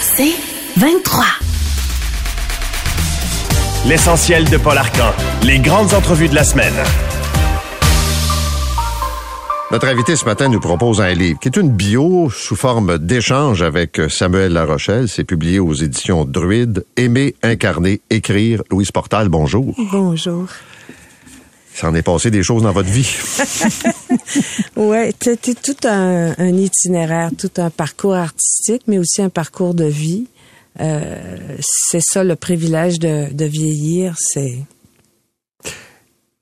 C'est 23. L'essentiel de Paul Arcan. Les grandes entrevues de la semaine. Notre invité ce matin nous propose un livre qui est une bio sous forme d'échange avec Samuel Larochelle. C'est publié aux éditions Druide. Aimer, incarner, écrire. Louise Portal, bonjour. Bonjour. Ça en est passé des choses dans votre vie. ouais, c'était tout un, itinéraire, tout un parcours artistique, mais aussi un parcours de vie. Euh, c'est ça le privilège de, de vieillir, c'est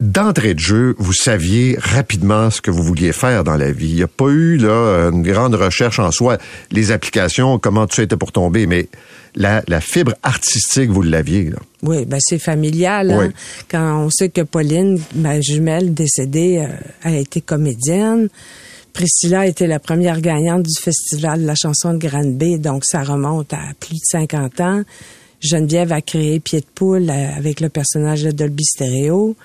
d'entrée de jeu, vous saviez rapidement ce que vous vouliez faire dans la vie. Il n'y a pas eu là une grande recherche en soi, les applications, comment tout ça était pour tomber, mais la, fibre artistique, vous l'aviez. Oui, ben c'est familial. Hein. Quand on sait que Pauline, ma jumelle décédée, euh, a été comédienne. Priscilla a été la première gagnante du Festival de la chanson de Grande-Bay, donc ça remonte à plus de 50 ans. Geneviève a créé Pied de poule euh, avec le personnage de Dolby Stereo.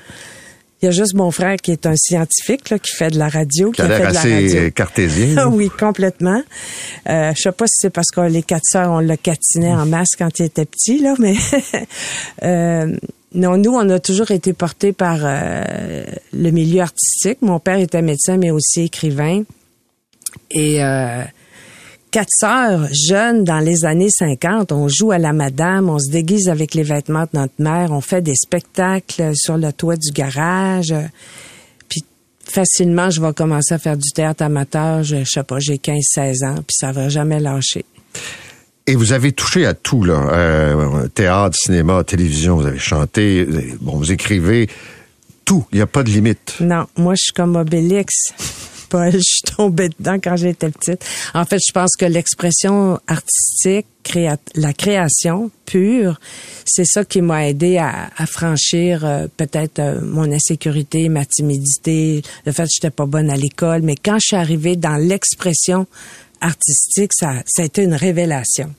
Il y a juste mon frère qui est un scientifique là, qui fait de la radio. Qui, a, fait de la radio. cartésien. Ah oui, complètement. Euh, je sais pas si c'est parce que les quatre sœurs, on le catinait en masse quand il était petit, là, mais euh, non, nous, on a toujours été portés par euh, le milieu artistique. Mon père était médecin, mais aussi écrivain. Et euh, quatre sœurs jeunes dans les années 50. On joue à la madame, on se déguise avec les vêtements de notre mère, on fait des spectacles sur le toit du garage. Puis facilement, je vais commencer à faire du théâtre amateur. Je, sais pas, j'ai 15-16 ans, puis ça va jamais lâcher. Et vous avez touché à tout, là. Euh, théâtre, cinéma, télévision, vous avez chanté, bon, vous écrivez. Tout. Il n'y a pas de limite. Non, moi, je suis comme Obélix. Je suis tombée dedans quand j'étais petite. En fait, je pense que l'expression artistique, la création pure, c'est ça qui m'a aidé à, franchir euh, peut-être euh, mon insécurité, ma timidité, le fait que j'étais pas bonne à l'école. Mais quand je suis arrivée dans l'expression artistique, ça, a été une révélation.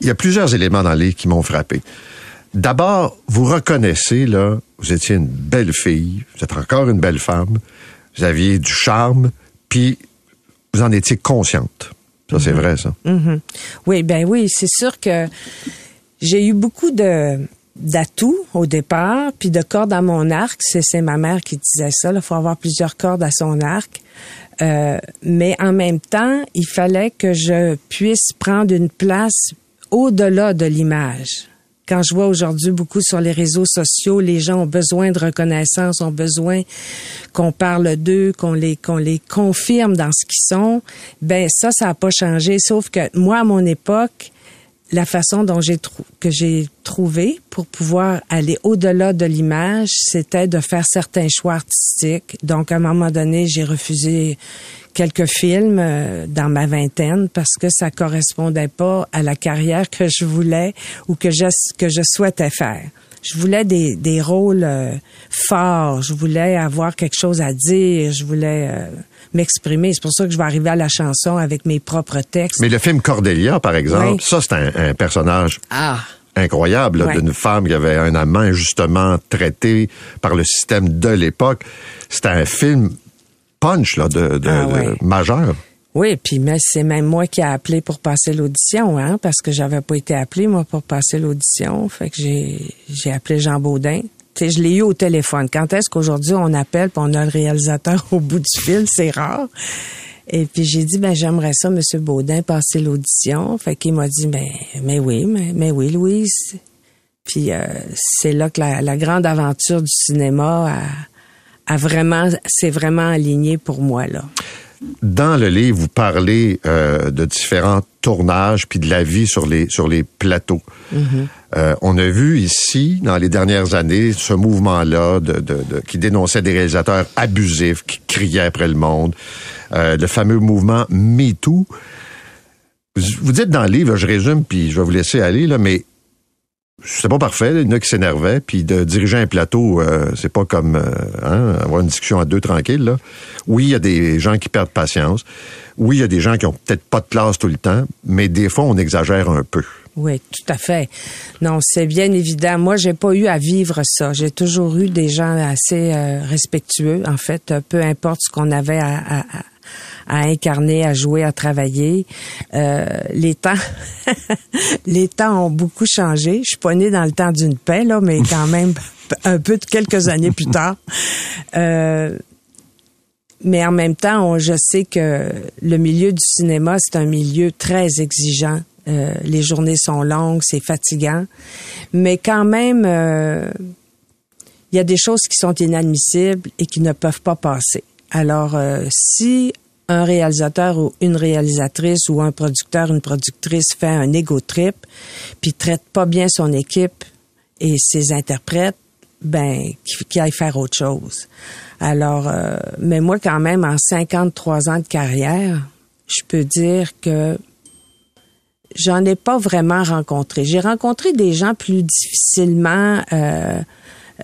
il y a plusieurs éléments dans les qui m'ont frappé. D'abord, vous reconnaissez, là, vous étiez une belle fille, vous êtes encore une belle femme, vous aviez du charme, puis vous en étiez consciente. Ça, c'est mhm. vrai, ça. Mhm. Oui, ben oui, c'est sûr que j'ai eu beaucoup de d'atouts au départ, puis de cordes à mon arc. C'est ma mère qui disait ça. Il faut avoir plusieurs cordes à son arc. Euh, mais en même temps, il fallait que je puisse prendre une place au-delà de l'image quand je vois aujourd'hui beaucoup sur les réseaux sociaux, les gens ont besoin de reconnaissance, ont besoin qu'on parle d'eux, qu'on les qu'on les confirme dans ce qu'ils sont. Ben ça, ça n'a pas changé. Sauf que moi, à mon époque, la façon dont j'ai que j'ai trouvé pour pouvoir aller au-delà de l'image, c'était de faire certains choix artistiques. Donc, à un moment donné, j'ai refusé quelques films euh, dans ma vingtaine parce que ça correspondait pas à la carrière que je voulais ou que je, que je souhaitais faire. Je voulais des, des rôles euh, forts, je voulais avoir quelque chose à dire, je voulais euh, m'exprimer. C'est pour ça que je vais arriver à la chanson avec mes propres textes. Mais le film Cordelia, par exemple, ça c'est un, un, personnage ah. incroyable d'une femme qui avait un amant injustement traité par le système de l'époque. C'était un film punch là, de, de, ah majeur. Oui, puis mais c'est même moi qui ai appelé pour passer l'audition, hein, parce que j'avais pas été appelé moi pour passer l'audition. Fait que j'ai j'ai appelé Jean Baudin. Sais, je l'ai eu au téléphone. Quand est-ce qu'aujourd'hui on appelle puis on a le réalisateur au bout du fil, c'est rare. Et puis j'ai dit ben j'aimerais ça Monsieur Baudin passer l'audition. Fait qu'il m'a dit ben mais oui, mais, mais oui Louise. Puis euh, c'est là que la, la, grande aventure du cinéma a, a vraiment, c'est vraiment aligné pour moi là. Dans le livre, vous parlez euh, de différents tournages puis de la vie sur les sur les plateaux. Mm-hmm. Euh, on a vu ici dans les dernières années ce mouvement-là de, qui dénonçait des réalisateurs abusifs qui criaient après le monde, euh, le fameux mouvement MeToo. Vous dites dans le livre, je résume puis je vais vous laisser aller là, mais c'est pas parfait. Il y en a qui s'énervaient. Puis de diriger un plateau, euh, c'est pas comme hein, avoir une discussion à deux tranquille. Oui, il y a des gens qui perdent patience. Oui, il y a des gens qui ont peut-être pas de classe tout le temps, mais des fois, on exagère un peu. Oui, tout à fait. Non, c'est bien évident. Moi, j'ai pas eu à vivre ça. J'ai toujours eu des gens assez euh, respectueux, en fait, peu importe ce qu'on avait à, à incarner, à jouer, à travailler. Euh, les temps, les temps ont beaucoup changé. Je suis pas née dans le temps d'une paix là, mais quand même un peu de quelques années plus tard. Euh, mais en même temps, on, je sais que le milieu du cinéma, c'est un milieu très exigeant. Euh, les journées sont longues, c'est fatigant. Mais quand même, euh, il y a des choses qui sont inadmissibles et qui ne peuvent pas passer. Alors, euh, si un réalisateur ou une réalisatrice ou un producteur, une productrice fait un ego trip, puis traite pas bien son équipe et ses interprètes, ben, qu'il aille faire autre chose. Alors, mais moi, quand même, en 53 ans de carrière, je peux dire que j'en ai pas vraiment rencontré. J'ai rencontré des gens plus difficilement euh,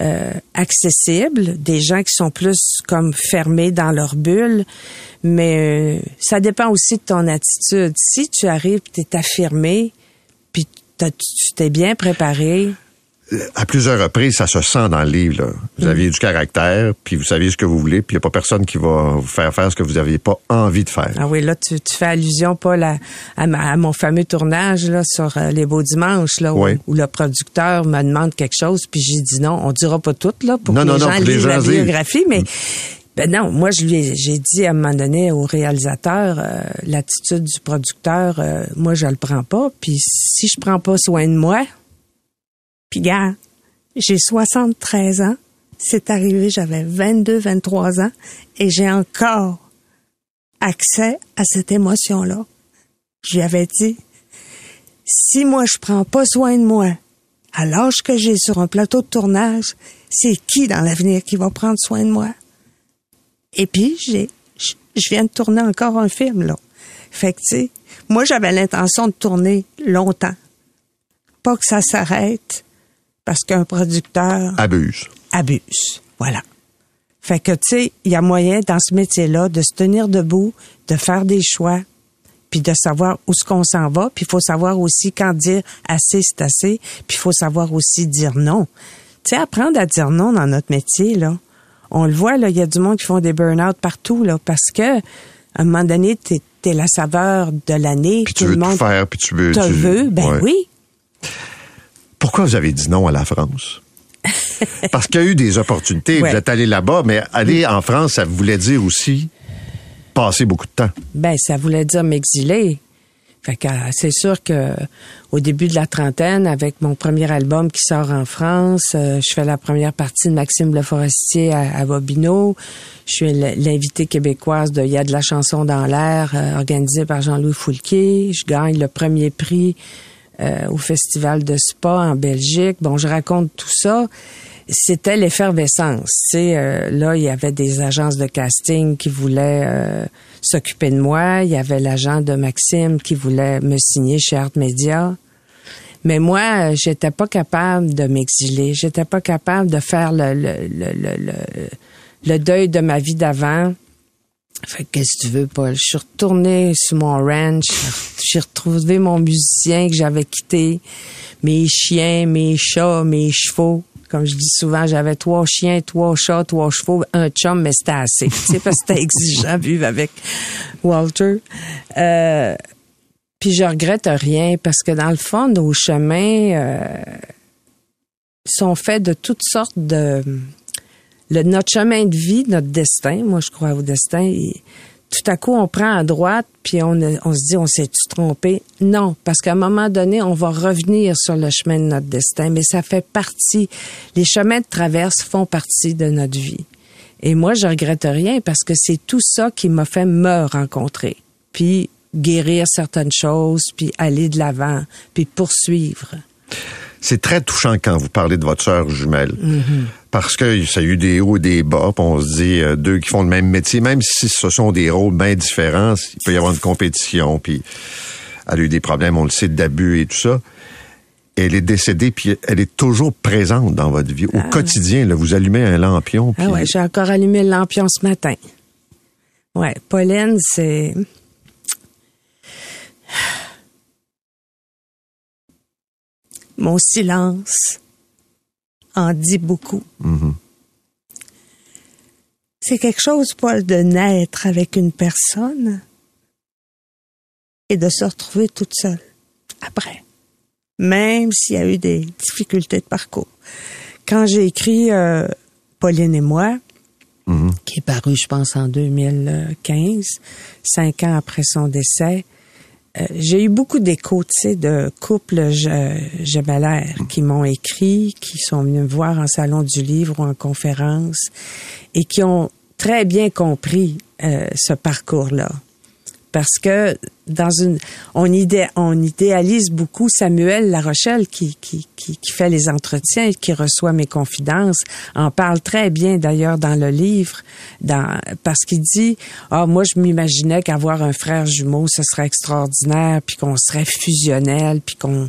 euh, accessibles, des gens qui sont plus comme fermés dans leur bulle, mais euh, ça dépend aussi de ton attitude. Si tu arrives, tu es affirmé, puis tu t'es bien préparé, à plusieurs reprises, ça se sent dans le livre. Là. Vous aviez du caractère, puis vous savez ce que vous voulez, puis il n'y a pas personne qui va vous faire faire ce que vous n'aviez pas envie de faire. Ah oui, là, tu, fais allusion, Paul, à, à, mon fameux tournage là, sur euh, Les Beaux Dimanches, là, où, le producteur me demande quelque chose, puis j'ai dit non. On dira pas tout, là, pour que les gens lisent la biographie, mais... Ben non, moi je lui j'ai dit à un moment donné au réalisateur euh, l'attitude du producteur, euh, moi je le prends pas. Puis si je prends pas soin de moi, puis gars, j'ai 73 ans. C'est arrivé, j'avais 22, 23 ans et j'ai encore accès à cette émotion-là. Je lui avais dit, si moi je prends pas soin de moi à l'âge que j'ai sur un plateau de tournage, c'est qui dans l'avenir qui va prendre soin de moi? Et puis, j'ai, je viens de tourner encore un film, là. Fait que, tu sais, moi, j'avais l'intention de tourner longtemps. Pas que ça s'arrête, parce qu'un producteur abuse. Abuse, voilà. Fait que tu sais, il y a moyen dans ce métier-là de se tenir debout, de faire des choix, puis de savoir où ce qu'on s'en va, puis il faut savoir aussi quand dire assez c'est assez, puis il faut savoir aussi dire non. Tu sais, apprendre à dire non dans notre métier là. On le voit là, il y a du monde qui font des burn-out partout là parce que à un moment donné, t'es es la saveur de l'année, puis tu veux le monde faire, puis tu veux, te tu... veux, ben oui. Pourquoi vous avez dit non à la France? Parce qu'il y a eu des opportunités. Vous êtes allé là-bas, mais aller en France, ça voulait dire aussi passer beaucoup de temps. Ben, ça voulait dire m'exiler. Fait que euh, c'est sûr que au début de la trentaine, avec mon premier album qui sort en France, euh, je fais la première partie de Maxime Le Forestier à, à Bobino. Je suis l'invité québécoise de Il y a de la chanson dans l'air, euh, organisée par Jean-Louis Foulquier. Je gagne le premier prix euh, au festival de Spa en Belgique. Bon, je raconte tout ça. C'était l'effervescence. Euh, là, il y avait des agences de casting qui voulaient euh, s'occuper de moi. Il y avait l'agent de Maxime qui voulait me signer chez Art Media. Mais moi, j'étais pas capable de m'exiler. J'étais pas capable de faire le deuil de ma vie d'avant fait qu'est-ce que tu veux, Paul? Je suis retournée sur mon ranch. J'ai retrouvé mon musicien que j'avais quitté. Mes chiens, mes chats, mes chevaux. Comme je dis souvent, j'avais trois chiens, trois chats, trois chevaux, un chum, mais c'était assez. Tu sais, parce que c'était exigeant vivre avec Walter. Euh, puis je regrette rien parce que dans le fond, nos chemins euh, sont faits de toutes sortes de le, notre chemin de vie, notre destin, moi je crois au destin, et tout à coup on prend à droite, puis on, on se dit on s'est-tu trompé? Non, parce qu'à un moment donné, on va revenir sur le chemin de notre destin, mais ça fait partie, les chemins de traverse font partie de notre vie. Et moi, je regrette rien parce que c'est tout ça qui m'a fait me rencontrer, puis guérir certaines choses, puis aller de l'avant, puis poursuivre. C'est très touchant quand vous parlez de votre sœur jumelle. Mm-hmm. Parce que ça a eu des hauts et des bas, on se dit euh, deux qui font le même métier, même si ce sont des rôles bien différents, il peut y avoir une compétition, puis elle a eu des problèmes, on le sait, d'abus et tout ça. Elle est décédée, puis elle est toujours présente dans votre vie. Au ah. quotidien, là, vous allumez un lampion. Ah ouais, j'ai encore allumé le lampion ce matin. Ouais, Pauline, c'est mon silence en dit beaucoup. Mm-hmm. c'est quelque chose, Paul, de naître avec une personne et de se retrouver toute seule après, même s'il y a eu des difficultés de parcours. Quand j'ai écrit euh, Pauline et moi, qui est paru, je pense, en 2015, cinq ans après son décès, euh, j'ai eu beaucoup d'échos, tu sais, de couples gemellaires qui m'ont écrit, qui sont venus me voir en salon du livre ou en conférence et qui ont très bien compris euh, ce parcours-là parce que dans une on, idé, on idéalise beaucoup Samuel Larochelle qui, qui, qui, qui fait les entretiens et qui reçoit mes confidences en parle très bien d'ailleurs dans le livre dans parce qu'il dit ah moi je m'imaginais qu'avoir un frère jumeau ce serait extraordinaire puis qu'on serait fusionnel puis qu'on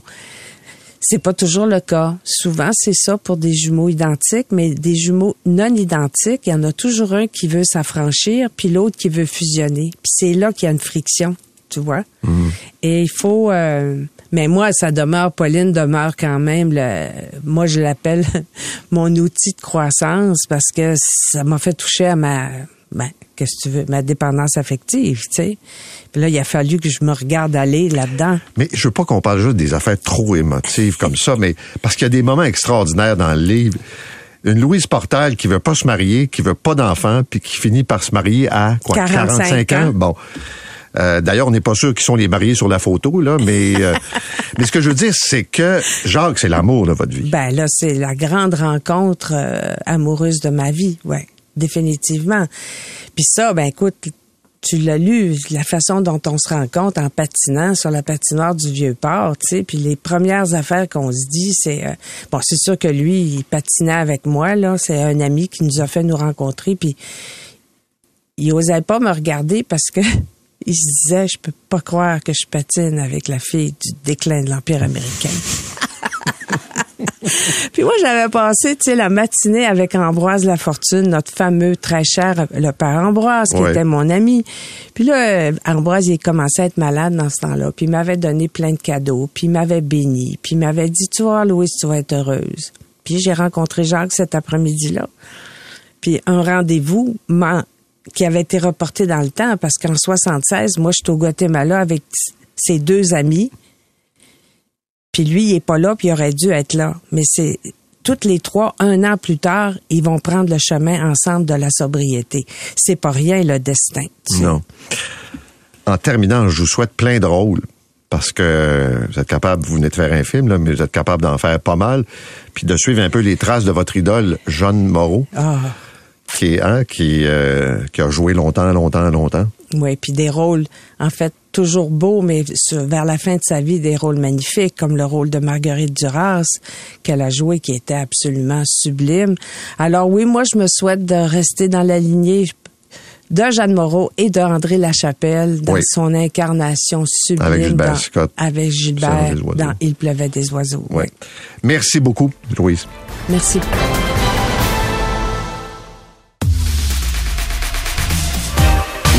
c'est pas toujours le cas. Souvent, c'est ça pour des jumeaux identiques, mais des jumeaux non identiques, il y en a toujours un qui veut s'affranchir, puis l'autre qui veut fusionner. Puis c'est là qu'il y a une friction, tu vois. Mhm. Et il faut... Euh, mais moi, ça demeure, Pauline demeure quand même, le, moi je l'appelle mon outil de croissance parce que ça m'a fait toucher à ma, ben, qu'est-ce que tu veux, ma dépendance affective, tu sais. Puis là, il a fallu que je me regarde aller là-dedans. Mais je veux pas qu'on parle juste des affaires trop émotives comme ça, mais parce qu'il y a des moments extraordinaires dans le livre. Une Louise Portal qui veut pas se marier, qui veut pas d'enfant, puis qui finit par se marier à quoi 45 ans? Bon. Euh, D'ailleurs, on n'est pas sûr qu'ils sont les mariés sur la photo, là, mais euh, mais ce que je veux dire, c'est que Jacques, c'est l'amour de votre vie. Ben là, c'est la grande rencontre euh, amoureuse de ma vie, ouais, définitivement. Puis ça, ben écoute, tu l'as lu, la façon dont on se rencontre en patinant sur la patinoire du vieux port, tu sais, puis les premières affaires qu'on se dit, c'est euh, bon, c'est sûr que lui, il patinait avec moi là, c'est un ami qui nous a fait nous rencontrer, puis il osait pas me regarder parce que il se disait, je peux pas croire que je patine avec la fille du déclin de l'empire américain. Puis moi, j'avais passé, tu sais, la matinée avec Ambroise Lafortune, notre fameux très cher, le père Ambroise, qui Ouais. était mon ami. Puis là, euh, Ambroise, il commençait à être malade dans ce temps-là. Puis il m'avait donné plein de cadeaux. Puis il m'avait béni. Puis il m'avait dit, tu voir, Louise, tu vas être heureuse. Puis j'ai rencontré Jacques cet après-midi-là. Puis un rendez-vous qui avait été reporté dans le temps parce qu'en 76, moi, j'étais au Guatemala avec ses deux amis. Puis lui, il est pas là, puis il aurait dû être là. Mais c'est toutes les trois, un an plus tard, ils vont prendre le chemin ensemble de la sobriété. C'est pas rien le destin. tu sais. Non. En terminant, je vous souhaite plein de rôles. Parce que vous êtes capable, vous venez de faire un film, là, mais vous êtes capable d'en faire pas mal. Puis de suivre un peu les traces de votre idole, Jeanne Moreau, Ah, qui, hein, qui, euh, qui a joué longtemps, longtemps, longtemps. oui. Puis des rôles, en fait, toujours beaux, mais vers la fin de sa vie, des rôles magnifiques, comme le rôle de Marguerite Duras qu'elle a joué, qui était absolument sublime. Alors oui, moi, je me souhaite de rester dans la lignée de Jeanne Moreau et de André Lachapelle dans Oui. son incarnation sublime Avec Gilbert dans- Scott. avec Gilbert dans Il pleuvait des oiseaux. Ouais. Merci beaucoup, Louise. Merci.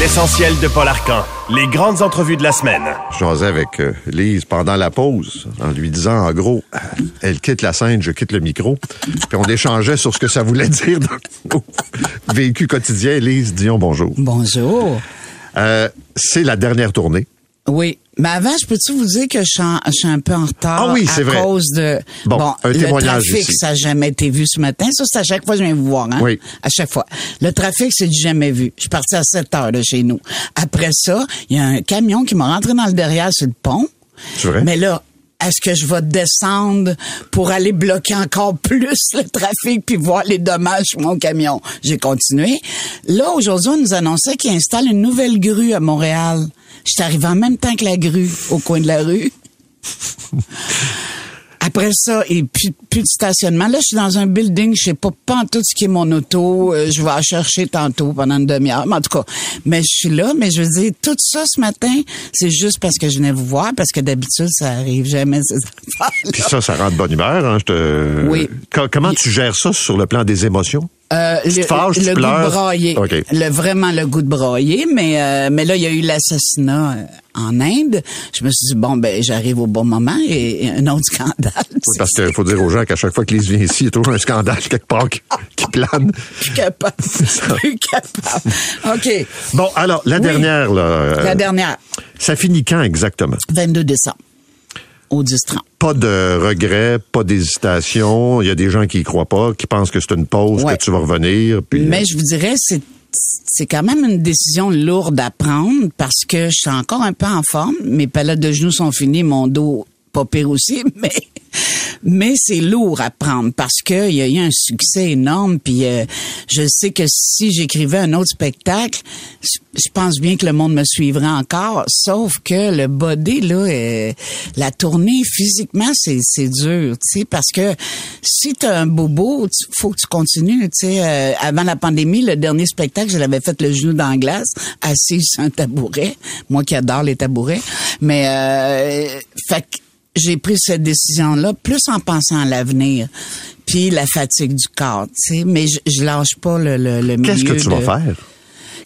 L'essentiel de Paul Arcan. Les grandes entrevues de la semaine. Je jasais avec euh, Lise pendant la pause en lui disant, en gros, euh, elle quitte la scène, je quitte le micro. Puis on échangeait sur ce que ça voulait dire dans nos vécu quotidien. Lise, disons bonjour. Bonjour. Euh, c'est la dernière tournée. Oui. Mais avant, je peux-tu vous dire que je suis, en- je suis un peu en retard Ah oui, à vrai. cause de Bon, un le témoignage trafic, ici. ça n'a jamais été vu ce matin. Ça, c'est à chaque fois que je viens vous voir, hein? Oui. À chaque fois. Le trafic, c'est du jamais vu. Je suis parti à 7 heures de chez nous. Après ça, il y a un camion qui m'a rentré dans le derrière sur le pont. C'est vrai? Mais là, est-ce que je vais descendre pour aller bloquer encore plus le trafic puis voir les dommages sur mon camion? J'ai continué. Là, aujourd'hui, on nous annonçait qu'ils installent une nouvelle grue à Montréal. J'étais arrivé en même temps que la grue au coin de la rue. Après ça, et plus, plus de stationnement. Là, je suis dans un building, je sais pas, pas en tout ce qui est mon auto. Euh, je vais la chercher tantôt pendant une demi-heure. Mais en tout cas, mais je suis là. Mais je veux dire, tout ça ce matin, c'est juste parce que je venais vous voir, parce que d'habitude, ça arrive jamais, ces. Puis ça, ça rend de bonne humeur. Hein, je te... Oui. Co- comment tu gères ça sur le plan des émotions? Euh, Tu le, fâches, tu le goût de brailler. Le, vraiment le goût de brailler, mais euh, mais là il y a eu l'assassinat euh, en Inde. Je me suis dit bon ben j'arrive au bon moment et, et un autre scandale. Oui, Parce qu'il faut dire aux gens qu'à chaque fois que Lise vient ici, il y a toujours un scandale quelque part qui, qui plane. plus capable, plus capable. Ok, Bon, alors, la Oui. dernière, là, euh, la dernière, ça finit quand exactement? 22 décembre, au 10-30. Pas de regrets, pas d'hésitation. Il y a des gens qui y croient pas, qui pensent que c'est une pause, Ouais. que tu vas revenir. Puis, Mais je vous dirais, c'est c'est quand même une décision lourde à prendre parce que je suis encore un peu en forme. Mes palettes de genoux sont finies, mon dos pas pire aussi, mais mais c'est lourd à prendre parce que il y a eu un succès énorme. Puis euh, je sais que si j'écrivais un autre spectacle, je pense bien que le monde me suivrait encore. Sauf que le body là, euh, la tournée physiquement c'est c'est dur, tu sais, parce que si t'as un bobo, faut que tu continues, tu sais. Euh, avant la pandémie, le dernier spectacle, je l'avais fait le genou dans la glace, assis sur un tabouret. Moi qui adore les tabourets, mais euh, fait j'ai pris cette décision-là plus en pensant à l'avenir, puis la fatigue du corps, tu sais. Mais je, je lâche pas le le, le Qu'est-ce que milieu tu vas faire?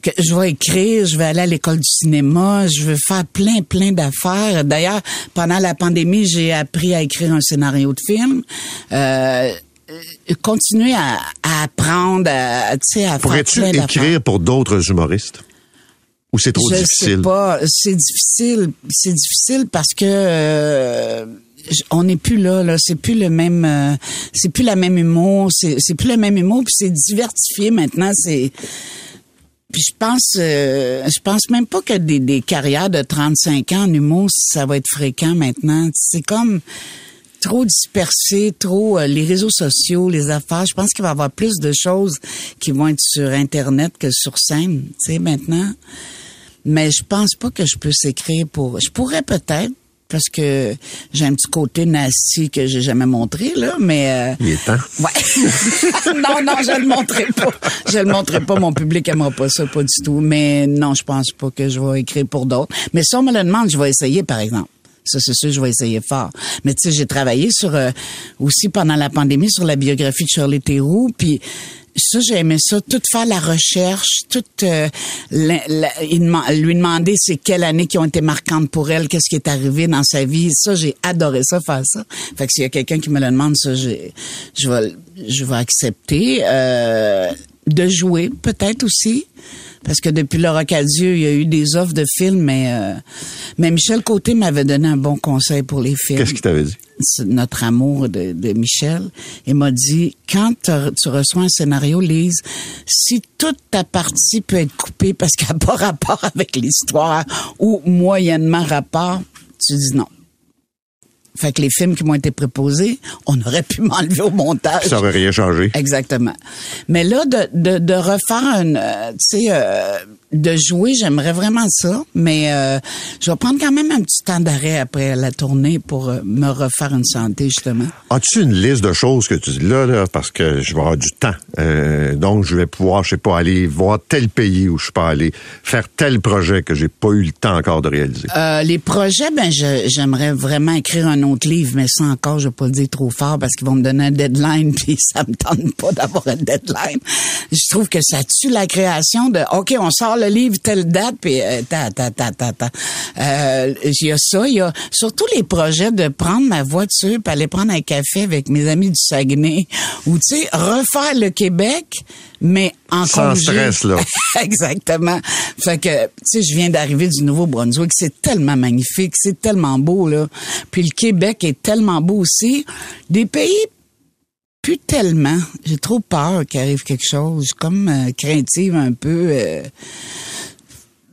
que je vais écrire, je vais aller à l'école du cinéma, je vais faire plein, plein d'affaires. D'ailleurs, pendant la pandémie, j'ai appris à écrire un scénario de film. Euh, euh, continuer à, à apprendre, à, tu sais, à faire Pourrais-tu écrire pour d'autres humoristes? Ou c'est trop je difficile? sais pas, c'est difficile, c'est difficile parce que euh, on n'est plus là, là, c'est plus le même, euh, c'est plus la même humour, c'est c'est plus le même humour, puis c'est diversifié maintenant, c'est puis je pense, euh, je pense même pas que des, des carrières de 35 ans en humour, ça va être fréquent maintenant. C'est comme trop dispersé, trop euh, les réseaux sociaux, les affaires. Je pense qu'il va y avoir plus de choses qui vont être sur Internet que sur scène, tu sais, maintenant. Mais je pense pas que je peux s'écrire pour. Je pourrais peut-être parce que j'ai un petit côté nasty que j'ai jamais montré là, mais. euh, Il est temps. Ouais. non, non, je le montrerai pas. Je le montrerai pas. Mon public aimera pas ça, pas du tout. Mais non, je pense pas que je vais écrire pour d'autres. Mais si on me le demande, je vais essayer, par exemple. Ça, c'est sûr, je vais essayer fort. Mais tu sais, j'ai travaillé sur euh, aussi pendant la pandémie sur la biographie de Shirley Theroux, puis ça, j'ai aimé ça, tout faire la recherche, tout euh, lui demander c'est quelle année qui ont été marquantes pour elle, qu'est-ce qui est arrivé dans sa vie. Ça, j'ai adoré ça, faire ça. Fait que s'il y a quelqu'un qui me le demande, ça, je vais, je vais accepter. Euh, de jouer, peut-être aussi. Parce que depuis le Rocadieu, il y a eu des offres de films, mais, euh, mais Michel Côté m'avait donné un bon conseil pour les films Qu'est-ce qu'il t'avait dit? notre amour de, de Michel, et m'a dit, quand tu reçois un scénario, Lise, si toute ta partie peut être coupée parce qu'elle n'a pas rapport avec l'histoire ou moyennement rapport, tu dis non. Fait que les films qui m'ont été proposés, on aurait pu m'enlever au montage. Ça aurait rien changé. Exactement. Mais là, de, de, de refaire un, euh, tu sais, euh, de jouer, j'aimerais vraiment ça, mais euh, je vais prendre quand même un petit temps d'arrêt après la tournée pour euh, me refaire une santé, justement. As-tu une liste de choses que tu dis là, là, parce que je vais avoir du temps. Euh, donc, je vais pouvoir, je sais pas, aller voir tel pays où je suis pas allé, faire tel projet que j'ai pas eu le temps encore de réaliser? Euh, les projets, ben j'aimerais vraiment écrire un autre livre, mais ça encore, je vais pas le dire trop fort parce qu'ils vont me donner un deadline, puis ça me tente pas d'avoir un deadline. Je trouve que ça tue la création de OK, on sort le livre telle date, puis euh, ta ta ta ta ta. Euh, Il y a ça, il y a surtout les projets de prendre ma voiture, puis aller prendre un café avec mes amis du Saguenay, ou tu sais refaire le Québec, mais en Sans congé. stress, là. Exactement. Fait que, tu sais, je viens d'arriver du Nouveau-Brunswick. C'est tellement magnifique. C'est tellement beau, là. Puis le Québec est tellement beau aussi. Des pays, plus tellement. J'ai trop peur qu'il arrive quelque chose. Comme euh, craintive un peu. euh.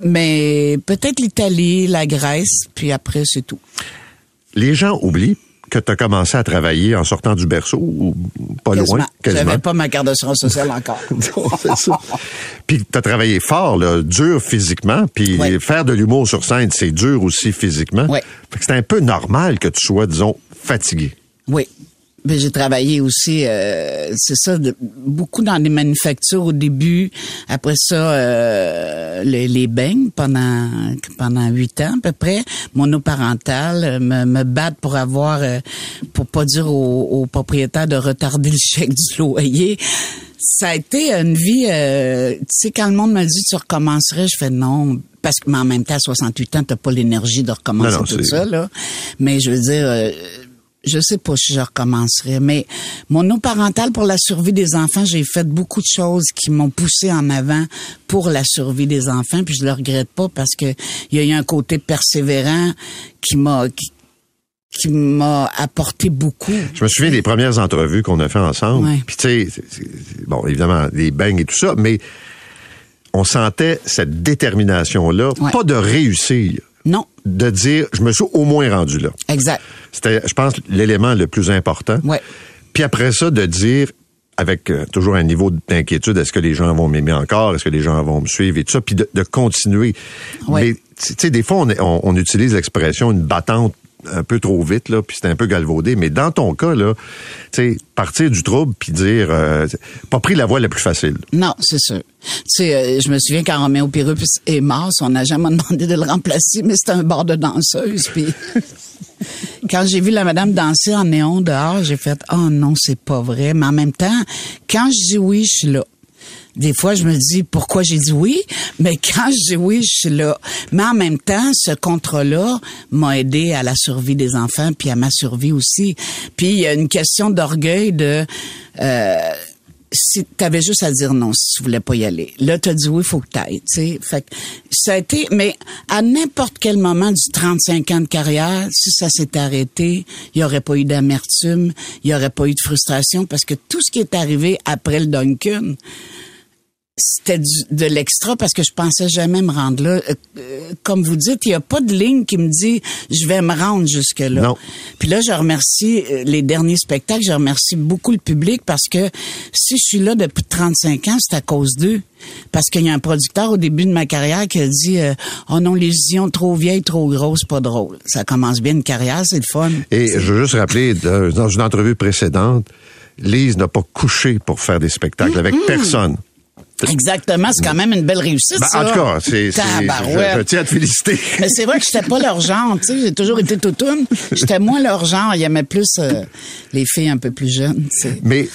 mais peut-être l'Italie, la Grèce, puis après, c'est tout. Les gens oublient que tu as commencé à travailler en sortant du berceau ou pas loin, Quasiment. J'avais pas ma carte d'assurance sociale encore. Non, c'est ça. Puis tu as travaillé fort, là, dur physiquement, puis faire de l'humour sur scène, c'est dur aussi physiquement. Fait que c'est un peu normal que tu sois, disons, fatigué. Oui. Ben, j'ai travaillé aussi, euh, c'est ça, de- beaucoup dans des manufactures au début. Après ça, euh, les, les beignes pendant pendant huit ans à peu près. Monoparental, euh, me, me battre pour avoir, euh, pour pas dire aux, aux propriétaires de retarder le chèque du loyer. Ça a été une vie, euh, tu sais, quand le monde me dit tu recommencerais, je fais non, parce que mais en même temps, à 68 ans, t'as pas l'énergie de recommencer Non, non, tout ça, là. Mais je veux dire, euh, je sais pas si je recommencerais, mais mon eau parentale pour la survie des enfants, j'ai fait beaucoup de choses qui m'ont poussé en avant pour la survie des enfants, puis je le regrette pas parce que il y a eu un côté persévérant qui m'a qui, qui m'a apporté beaucoup. Je me souviens des premières entrevues qu'on a fait ensemble. Ouais. Puis tu sais, bon, évidemment, des bangs et tout ça, mais on sentait cette détermination-là, Ouais. pas de réussir, Non, de dire, je me suis au moins rendu là. exact. C'était, je pense, l'élément le plus important. Ouais. Puis après ça, de dire, avec euh, toujours un niveau d'inquiétude, est-ce que les gens vont m'aimer encore, est-ce que les gens vont me suivre et tout ça, puis de, de continuer. Ouais. Mais tu sais, des fois, on, est- on- on utilise l'expression une battante un peu trop vite là, puis c'était un peu galvaudé. Mais dans ton cas là, tu partir du trouble puis dire, euh, pas pris la voie la plus facile. Non, c'est sûr. Tu sais, euh, je me souviens quand Roméo Pérus est mort, on n'a jamais demandé de le remplacer, mais c'était un bord de danseuse. Puis quand j'ai vu la madame danser en néon dehors, j'ai fait oh non, c'est pas vrai. Mais en même temps, quand je dis oui, je suis là. Des fois, je me dis pourquoi j'ai dit oui, mais quand je dis oui, je suis là. Mais en même temps, ce contrat-là m'a aidé à la survie des enfants, puis à ma survie aussi. Puis il y a une question d'orgueil de euh, si t'avais juste à dire non si tu voulais pas y aller. Là, t'as dit oui, faut que t'ailles, tu sais. Fait que ça a été, mais à n'importe quel moment du 35 ans de carrière, si ça s'était arrêté, il y aurait pas eu d'amertume, il y aurait pas eu de frustration parce que tout ce qui est arrivé après le Duncan, c'était de l'extra parce que je pensais jamais me rendre là. Euh, euh, comme vous dites, il y a pas de ligne qui me dit je vais me rendre jusque là. Non. Puis là, je remercie euh, les derniers spectacles, je remercie beaucoup le public parce que si je suis là depuis 35 ans, c'est à cause d'eux. Parce qu'il y a un producteur au début de ma carrière qui a dit euh, Oh non, les visions trop vieilles, trop grosses, pas drôle. Ça commence bien une carrière, c'est le fun. Et je veux juste rappeler, dans une entrevue précédente, Lise n'a pas couché pour faire des spectacles avec personne. Exactement, c'est quand même une belle réussite. Ben, ça. en tout cas, c'est, je, je tiens à te féliciter. Mais c'est vrai que j'étais pas leur genre, tu sais, j'ai toujours été toutoune. J'étais moins leur genre, il y aimaient plus euh, les filles un peu plus jeunes. Mais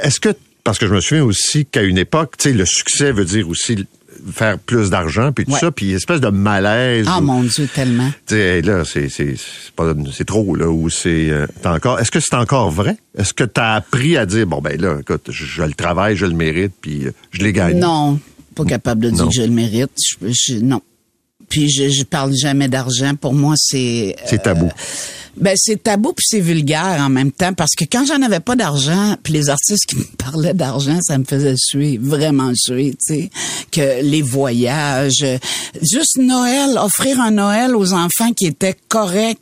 est-ce que, parce que je me souviens aussi qu'à une époque, tu sais, le succès veut dire aussi faire plus d'argent, puis tout Ouais. ça, puis espèce de malaise. Ah mon Dieu, tellement. tu sais, là, c'est, c'est, c'est pas, c'est trop, là, ou c'est, euh, encore, est-ce que c'est encore vrai? Est-ce que t'as appris à dire, bon, ben là, écoute, je, je le travaille, je le mérite, puis euh, je l'ai gagné? Non, pas capable de dire Non. que je le mérite. Je, je- non. Puis je, je parle jamais d'argent. Pour moi, c'est euh, C'est tabou. Ben c'est tabou puis c'est vulgaire en même temps parce que quand j'en avais pas d'argent, puis les artistes qui me parlaient d'argent, ça me faisait suer, vraiment suer, tu sais, que les voyages, juste Noël, offrir un Noël aux enfants qui était correct.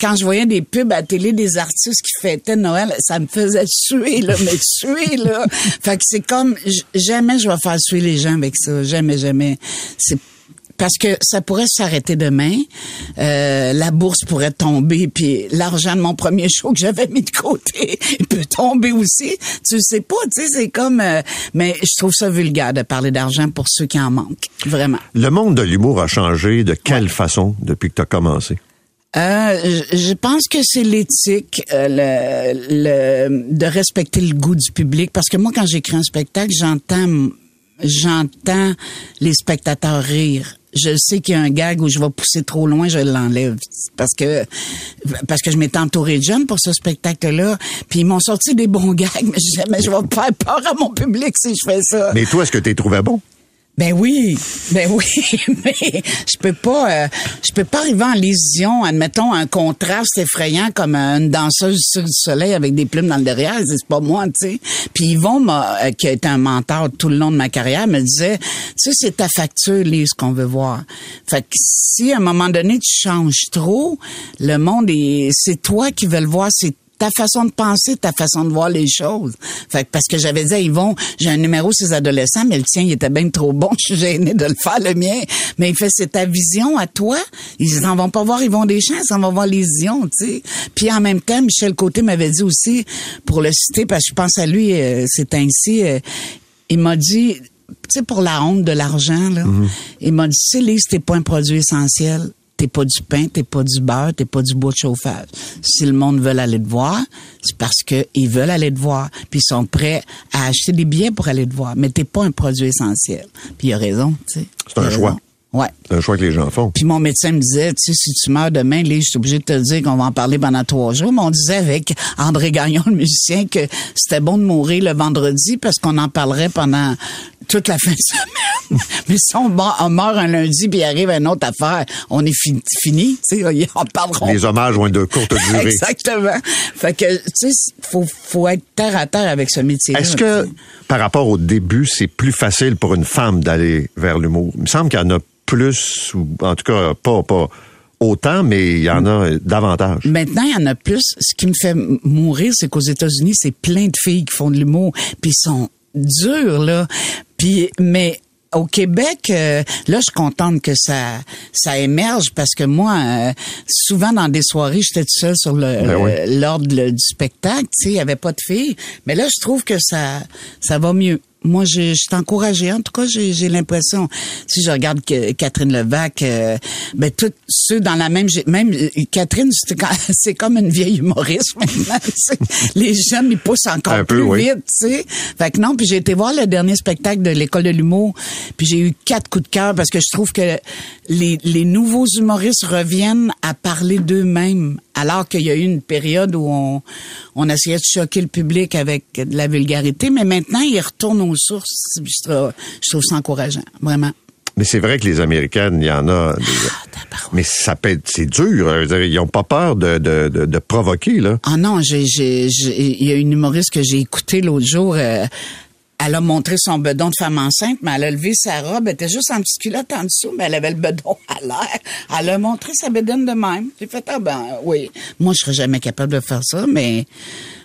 Quand je voyais des pubs à télé des artistes qui fêtaient Noël, ça me faisait suer là, mais suer là. Fait que c'est comme jamais je vais faire suer les gens avec ça, jamais jamais. C'est parce que ça pourrait s'arrêter demain, euh, la bourse pourrait tomber, puis l'argent de mon premier show que j'avais mis de côté, peut tomber aussi. Tu sais pas, tu sais, c'est comme... euh, mais je trouve ça vulgaire de parler d'argent pour ceux qui en manquent, vraiment. Le monde de l'humour a changé de quelle façon depuis que tu as commencé? Euh, je, je pense que c'est l'éthique, euh, le, le, de respecter le goût du public, parce que moi, quand j'écris un spectacle, j'entends j'entends les spectateurs rire. Je sais qu'il y a un gag où je vais pousser trop loin, je l'enlève parce que parce que je m'étais entourée de jeunes pour ce spectacle-là, puis ils m'ont sorti des bons gags, mais je mais je vais faire peur à mon public si je fais ça. Mais toi, est-ce que tu trouvais bon? Ben oui, ben oui, mais je peux pas, euh, je peux pas arriver en lésion, admettons un contraste effrayant comme une danseuse sur le soleil avec des plumes dans le derrière, c'est pas moi, tu sais. Puis Yvon, euh, qui a été un mentor tout le long de ma carrière, me disait, tu sais, c'est ta facture, Lise, qu'on veut voir. Fait que si à un moment donné tu changes trop, le monde est, c'est toi qui veux le voir, c'est ta façon de penser, ta façon de voir les choses. Fait que parce que j'avais dit à Yvon, j'ai un numéro sur les adolescents, mais le tien, il était bien trop bon. Je suis gênée de le faire, le mien. Mais il fait, c'est ta vision à toi. Ils s'en vont pas voir Yvon Deschamps, ils s'en vont voir les Ions, tu sais. Puis en même temps, Michel Côté m'avait dit aussi, pour le citer, parce que je pense à lui, euh, c'est ainsi, euh, il m'a dit, tu sais, pour la honte de l'argent, là, il m'a dit, tu sais, Lise, t'es pas un produit essentiel T'es pas du pain, t'es pas du beurre, t'es pas du bois de chauffage. Si le monde veut aller te voir, c'est parce que ils veulent aller te voir, puis ils sont prêts à acheter des billets pour aller te voir. Mais t'es pas un produit essentiel. Puis il a raison, tu sais. C'est un choix. Ouais. C'est un choix que les gens font. Puis mon médecin me disait, tu sais, si tu meurs demain, Lise, je suis obligé de te dire qu'on va en parler pendant trois jours. Mais on disait avec André Gagnon, le musicien, que c'était bon de mourir le vendredi parce qu'on en parlerait pendant toute la fin de semaine. Mais si on, meurt- on meurt un lundi puis il arrive une autre affaire, on est fi- fini. Les hommages ont de courte durée. Exactement. Fait que, tu sais, faut, faut être terre à terre avec ce métier Est-ce que, par rapport au début, c'est plus facile pour une femme d'aller vers l'humour? Il me semble qu'il y en a plus, ou en tout cas, pas, pas autant, mais il y en a davantage. Maintenant, il y en a plus. Ce qui me fait mourir, c'est qu'aux États-Unis, c'est plein de filles qui font de l'humour, puis ils sont durs là. Puis mais au Québec, euh, là, je suis contente que ça ça émerge parce que moi, euh, souvent dans des soirées, j'étais toute seule sur le Ben oui. l'ordre le- du spectacle. Tu sais, il y avait pas de filles. Mais là, je trouve que ça ça va mieux. Moi, je, je suis encouragée. En tout cas, j'ai j'ai l'impression. Si je regarde que Catherine Levac, euh, ben tous ceux dans la même, même euh, Catherine, c'est comme une vieille humoriste maintenant. Les jeunes, ils poussent encore Un peu, plus oui. vite, tu sais. Fait que non, puis j'ai été voir le dernier spectacle de l'école de l'humour, puis j'ai eu quatre coups de cœur parce que je trouve que les, les nouveaux humoristes reviennent à parler d'eux-mêmes, alors qu'il y a eu une période où on, on essayait de choquer le public avec de la vulgarité, mais maintenant ils retournent aux sources. Je trouve, ça encourageant, vraiment. Mais c'est vrai que les Américaines, il y en a. des- tabarouette. mais ça peut être, c'est dur. Dire, Ils ont pas peur de, de, de, de provoquer, là. Ah non, j'ai, j'ai, j'ai- il y a une humoriste que j'ai écoutée l'autre jour. euh, elle a montré son bedon de femme enceinte, mais elle a levé sa robe, elle était juste en petite culotte en dessous, mais elle avait le bedon à l'air. Elle a montré sa bedaine de même. J'ai fait, ah ben oui, moi je serais jamais capable de faire ça, mais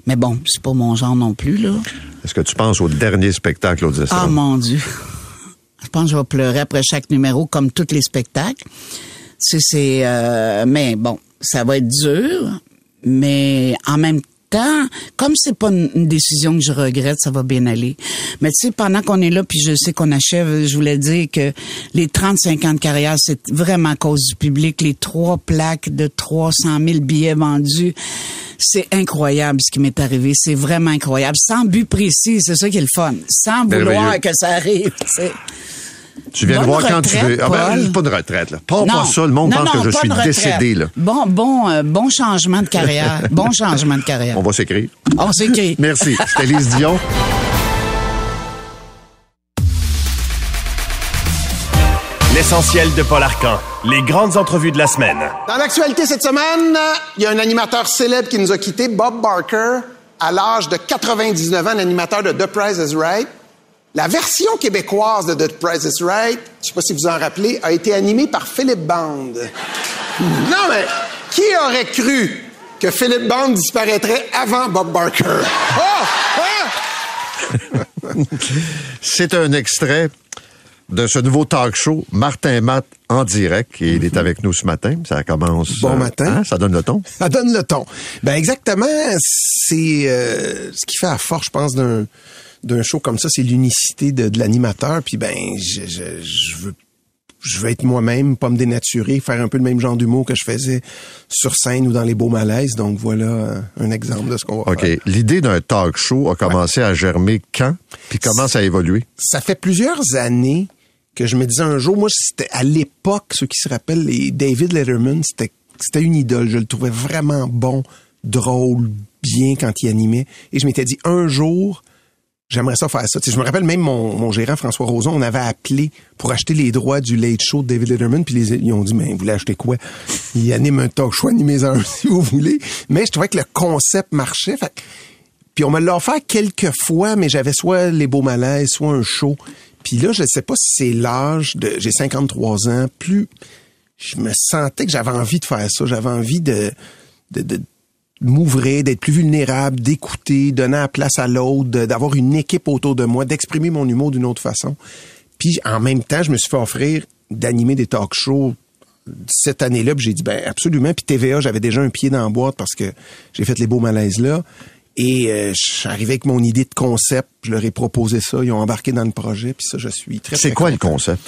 mais bon, c'est pas mon genre non plus, là. Est-ce que tu penses au dernier spectacle au 10 Ah mon Dieu. Je pense que je vais pleurer après chaque numéro, comme tous les spectacles. C'est, c'est, euh, mais bon, ça va être dur, mais en même temps, comme c'est pas une, une décision que je regrette, ça va bien aller. Mais tu sais, pendant qu'on est là, puis je sais qu'on achève, je voulais dire que les 35 ans de carrière, c'est vraiment à cause du public. Les trois plaques de 300 000 billets vendus, c'est incroyable ce qui m'est arrivé. C'est vraiment incroyable. Sans but précis, c'est ça qui est le fun. Sans vouloir que ça arrive. tu sais. Tu viens de voir quand tu veux. Ah ben, Paul. pas de retraite, là. Pas, pas Non. ça. Le monde Non, pense non, que je suis décédé, là. Bon, bon, euh, bon changement de carrière. bon changement de carrière. On va s'écrire. On s'écrit. Merci. C'était Lise Dion. L'essentiel de Paul Arcan. Les grandes entrevues de la semaine. Dans l'actualité cette semaine, il y a un animateur célèbre qui nous a quittés, Bob Barker, à l'âge de 99 ans, un animateur de The Price is Right. La version québécoise de The Price is Right, je sais pas si vous en rappelez, a été animée par Philippe Band. Non, mais qui aurait cru que Philippe Band disparaîtrait avant Bob Barker? Oh! Ah! C'est un extrait de ce nouveau talk show, Martin Matt en direct. Et il est avec nous ce matin. Ça commence. Bon euh, matin. hein, ça donne le ton. Ça donne le ton. Ben exactement, c'est euh, ce qui fait la force, je pense, d'un d'un show comme ça, c'est l'unicité de, de l'animateur. Puis ben, je, je, je veux je veux être moi-même, pas me dénaturer, faire un peu le même genre d'humour que je faisais sur scène ou dans les beaux malaises. Donc voilà euh, un exemple de ce qu'on va OK. faire. L'idée d'un talk show a commencé à germer quand? Puis comment ça a évolué? Ça fait plusieurs années que je me disais un jour, moi, c'était à l'époque, ceux qui se rappellent, les David Letterman, c'était c'était une idole. Je le trouvais vraiment bon, drôle, bien quand il animait. Et je m'étais dit, un jour, j'aimerais ça faire ça. Je me rappelle même mon, mon gérant François Roson, on avait appelé pour acheter les droits du Late Show de David Letterman, puis ils ont dit, mais vous voulez acheter quoi? Il anime un talk show, animez-en un si vous voulez. Mais je trouvais que le concept marchait. Fait puis on me l'a offert quelques fois, mais j'avais soit les beaux malaises, soit un show. Puis là, je sais pas si c'est l'âge de... J'ai 53 ans. Plus je me sentais que j'avais envie de faire ça. J'avais envie de, de m'ouvrir, d'être plus vulnérable, d'écouter, donner la place à l'autre, d'avoir une équipe autour de moi, d'exprimer mon humour d'une autre façon. Puis en même temps, je me suis fait offrir d'animer des talk shows cette année-là, puis j'ai dit ben absolument. Puis TVA, j'avais déjà un pied dans la boîte parce que j'ai fait les beaux malaises là. Et euh, je suis arrivé avec mon idée de concept, je leur ai proposé ça, ils ont embarqué dans le projet, puis ça, je suis très. C'est quoi le concept?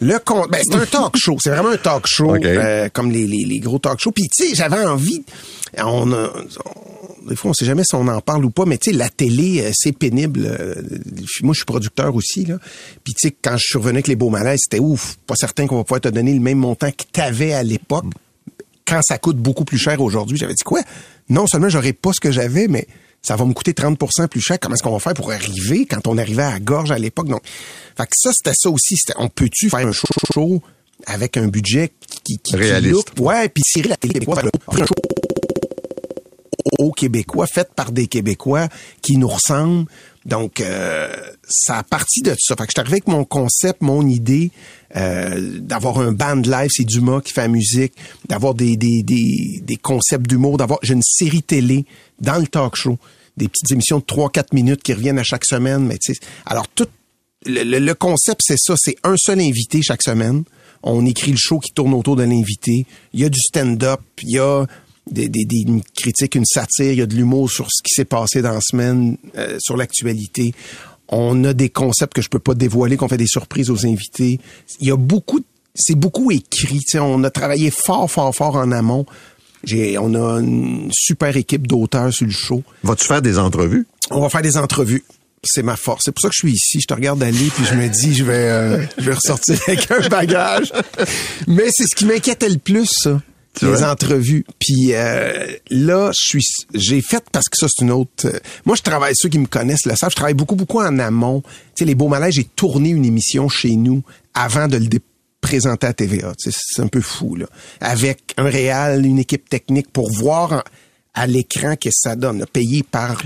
Le con... ben, c'est un talk show. C'est vraiment un talk show, euh, comme les, les, les gros talk shows. Puis tu sais, j'avais envie. On, a- on- des fois, on sait jamais si on en parle ou pas, mais tu sais, la télé, euh, c'est pénible. euh, Moi, je suis producteur aussi là. Puis tu sais, quand je suis revenu avec les beaux malaises, c'était ouf. Pas certain qu'on va pouvoir te donner le même montant que t'avais à l'époque. Quand ça coûte beaucoup plus cher aujourd'hui, j'avais dit quoi? Non seulement j'aurais pas ce que j'avais, mais ça va me coûter 30% plus cher. Comment est-ce qu'on va faire pour arriver quand on arrivait à la gorge à l'époque? Donc, fait que ça, c'était ça aussi. C'était, on peut-tu faire un show, show avec un budget qui, qui, qui Réaliste. look- ouais, puis tirer la télé québécoise. Un show aux Québécois, fait par des Québécois qui nous ressemblent. Donc, euh, ça a parti de ça. Fait que je suis arrivé avec mon concept, mon idée euh, d'avoir un band live, c'est Dumas qui fait la musique, d'avoir des, des, des, des concepts d'humour, d'avoir j'ai une série télé dans le talk show, des petites émissions de 3-4 minutes qui reviennent à chaque semaine. Mais alors tout le, concept, c'est ça, c'est un seul invité chaque semaine. On écrit le show qui tourne autour de l'invité. Il y a du stand-up, il y a des, des, des- une satire, il y a de l'humour sur ce qui s'est passé dans la semaine, euh, sur l'actualité. On a des concepts que je peux pas dévoiler, qu'on fait des surprises aux invités. Il y a beaucoup, c'est beaucoup écrit. On a travaillé fort, fort, fort en amont. J'ai, on a une super équipe d'auteurs sur le show. Vas-tu faire des entrevues? On va faire des entrevues. C'est ma force. C'est pour ça que je suis ici. Je te regarde aller puis je me dis je vais euh, je vais ressortir avec un bagage. Mais c'est ce qui m'inquiétait le plus ça. Les entrevues. Puis euh, là, je suis j'ai fait parce que ça c'est une autre euh, Moi je travaille ceux qui me connaissent le savent, je travaille beaucoup beaucoup en amont. Tu sais les beaux malaises, j'ai tourné une émission chez nous avant de le dé- présenter à TVA. C'est un peu fou là. Avec un réal, une équipe technique pour voir à l'écran que ça donne, payé par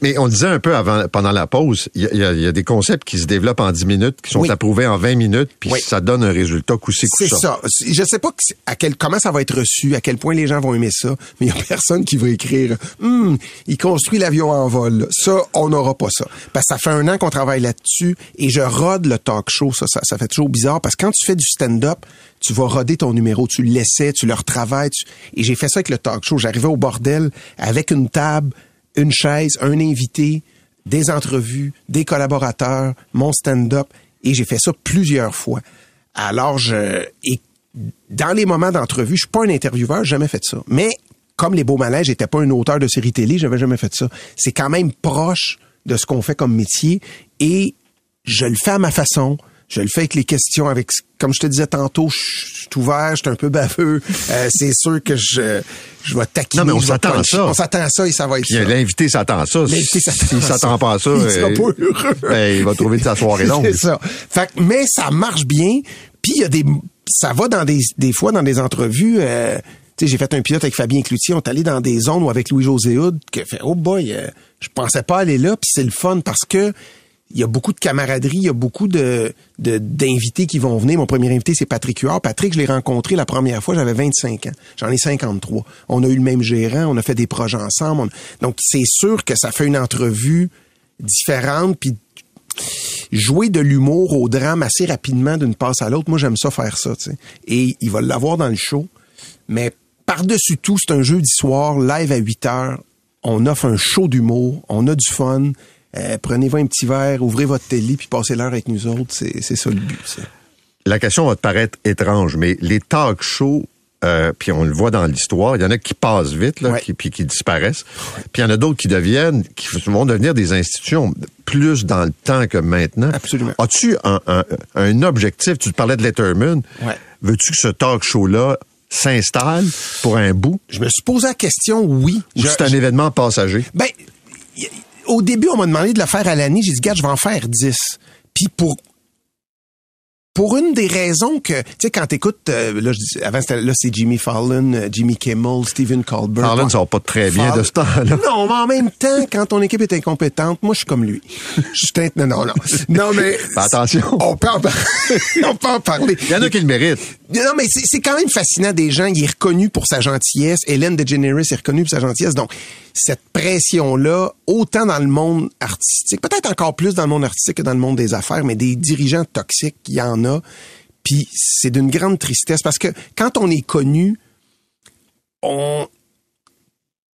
Mais on disait un peu avant, pendant la pause, il y, a- y y des concepts qui se développent en 10 minutes, qui sont Oui. approuvés en 20 minutes, puis Oui. ça donne un résultat coup-ci, C'est ça. Je sais pas à quel, comment ça va être reçu, à quel point les gens vont aimer ça, mais il y a personne qui va écrire Hum, il construit l'avion en vol. Ça, on n'aura pas ça. Parce que ça fait un an qu'on travaille là-dessus et je rode le talk show. Ça, ça, ça fait toujours bizarre parce que quand tu fais du stand-up, tu vas roder ton numéro, tu le laissais, tu le retravailles. tu- Et j'ai fait ça avec le talk show. J'arrivais au bordel avec une table, une chaise, un invité, des entrevues, des collaborateurs, mon stand-up, et j'ai fait ça plusieurs fois. Alors, je, et dans les moments d'entrevue, je suis pas un intervieweur, jamais fait ça. Mais comme les beaux malaises, j'étais pas un auteur de série télé, j'avais jamais fait ça. C'est quand même proche de ce qu'on fait comme métier, et je le fais à ma façon. Je le fais avec les questions, avec comme je te disais tantôt, je suis ouvert, je suis un peu baveux. Euh, c'est sûr que je je vais taquiner. Non, mais on s'attend à ça. On s'attend à ça et ça va être Puis ça. l'invité s'attend à ça. L'invité s'attend S'il à ça. s'attend pas à ça, Il sera euh, pas heureux. ben, il va trouver de sa soirée longue. C'est ça. Fait que- mais ça marche bien. Puis il y a des, ça va dans des, des fois dans des entrevues. euh, tu sais, j'ai fait un pilote avec Fabien Cloutier. On est allé dans des zones ou avec Louis-José Hood que fait, oh boy, euh, je pensais pas aller là. Puis c'est le fun parce que il y a beaucoup de camaraderie, il y a beaucoup d'invités qui vont venir. Mon premier invité, c'est Patrick Huard. Patrick, je l'ai rencontré la première fois, j'avais 25 ans. J'en ai 53. On a eu le même gérant, on a fait des projets ensemble. On- Donc, c'est sûr que ça fait une entrevue différente, puis jouer de l'humour au drame assez rapidement d'une passe à l'autre. Moi, j'aime ça faire ça. Et il va l'avoir dans le show. Mais par-dessus tout, c'est un jeudi soir, live à 8 heures. On offre un show d'humour. On a du fun. Euh, Prenez-vous un petit verre, ouvrez votre télé, puis passez l'heure avec nous autres. C'est c'est ça le but, ça. La question va te paraître étrange, mais les talk shows, euh, puis on le voit dans l'histoire, il y en a qui passent vite, là, Ouais. qui, puis qui disparaissent. Puis il y en a d'autres qui deviennent, qui vont devenir des institutions plus dans le temps que maintenant. Absolument. As-tu un, un, un objectif? Tu te parlais de Letterman. Ouais. Veux-tu que ce talk show-là s'installe pour un bout? Je me suis posé la question, oui. Ou c'est un événement passager? Ben, au début, on m'a demandé de le faire à l'année. J'ai dit, gars, je vais en faire 10. Puis pour pour une des raisons que, tu sais, quand t'écoutes, euh, là, je dis, avant, là, c'est Jimmy Fallon, euh, Jimmy Kimmel, Stephen Colbert. Fallon Bon, sort pas très bien de ce temps-là. Non, mais en même temps, quand ton équipe est incompétente, moi, je suis comme lui. Je suis non, non, non. Non, mais. Fais attention. On peut en, par- on peut en parler. Il y en a qui le méritent. Non, mais c'est quand même fascinant des gens. Il est reconnu pour sa gentillesse. Hélène DeGeneres est reconnue pour sa gentillesse. Donc, cette pression-là, autant dans le monde artistique, peut-être encore plus dans le monde artistique que dans le monde des affaires, mais des dirigeants toxiques, il y en a. Puis c'est d'une grande tristesse parce que quand on est connu, on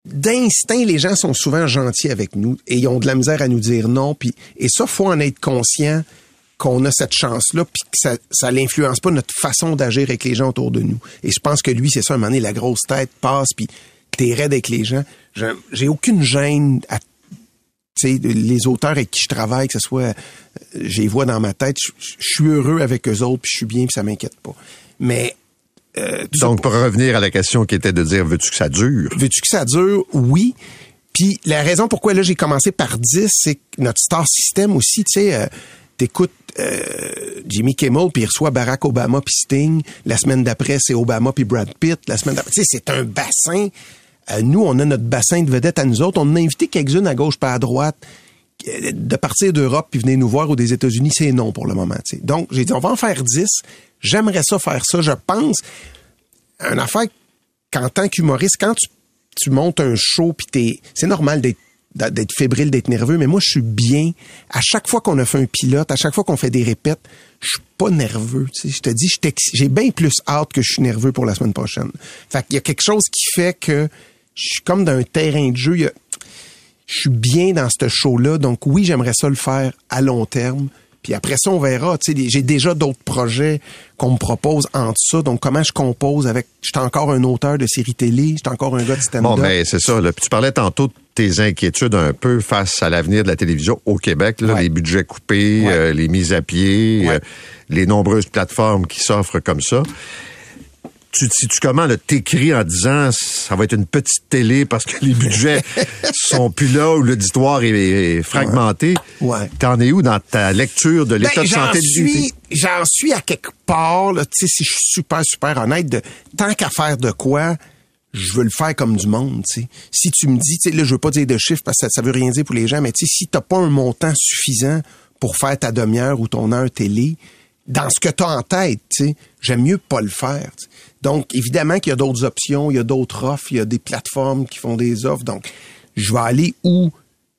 d'instinct, les gens sont souvent gentils avec nous et ils ont de la misère à nous dire non. Puis et ça, faut en être conscient qu'on a cette chance-là, puis que ça, ça l'influence pas notre façon d'agir avec les gens autour de nous. Et je pense que lui, c'est ça, un moment donné, la grosse tête passe, puis t'es raide avec les gens. J'ai- aucune gêne à tu sais, les auteurs avec qui je travaille, que ce soit, euh, je les vois dans ma tête, je, je suis heureux avec eux autres, puis je suis bien, puis ça m'inquiète pas. Mais euh, Donc, pour revenir à la question qui était de dire, veux-tu que ça dure? Veux-tu que ça dure? Oui. Puis la raison pourquoi là j'ai commencé par 10, c'est que notre star system aussi, tu sais, euh, t'écoutes euh, Jimmy Kimmel puis il reçoit Barack Obama puis Sting. La semaine d'après c'est Obama puis Brad Pitt. La semaine d'après, tu sais, c'est un bassin. Euh, nous, on a notre bassin de vedettes à nous autres. On a invité quelques-unes à gauche pas à droite. Euh, De partir d'Europe puis venir nous voir ou des États-Unis, c'est non pour le moment. Donc j'ai dit on va en faire 10. J'aimerais ça faire ça. Je pense une affaire qu'en tant qu'humoriste, quand tu, tu montes un show, puis c'est normal d'être d'être fébrile, d'être nerveux, mais moi, je suis bien. À chaque fois qu'on a fait un pilote, à chaque fois qu'on fait des répètes, je suis pas nerveux. Je te dis, j'ai bien plus hâte que je suis nerveux pour la semaine prochaine. Fait qu'il y a quelque chose qui fait que je suis comme dans un terrain de jeu. Je suis bien dans ce show-là. Donc oui, j'aimerais ça le faire à long terme. Puis après ça, on verra. Tu sais, j'ai déjà d'autres projets qu'on me propose entre ça. Donc comment je compose avec... J'étais encore un auteur de série télé. J'étais encore un gars de stand-up. Bon, ben c'est ça. Là. Puis tu parlais tantôt de tes inquiétudes un peu face à l'avenir de la télévision au Québec, là, Ouais. les budgets coupés, Ouais. euh, les mises à pied, Ouais. euh, les nombreuses plateformes qui s'offrent comme ça. Tu, tu, tu comment t'écris en disant ça va être une petite télé parce que les budgets sont plus là ou l'auditoire est, est fragmenté. Ouais. T'en es où dans ta lecture de l'état Ben, de j'en santé j'en suis à quelque part, là, si je suis super, super honnête, de tant qu'à faire de quoi, je veux le faire comme du monde. Si tu me dis, là, je veux pas dire de chiffres parce que ça, ça veut rien dire pour les gens, mais si t'as pas un montant suffisant pour faire ta demi-heure ou ton heure télé, dans ce que tu as en tête, j'aime mieux pas le faire. Donc, évidemment qu'il y a d'autres options, il y a d'autres offres, il y a des plateformes qui font des offres. Donc, je vais aller où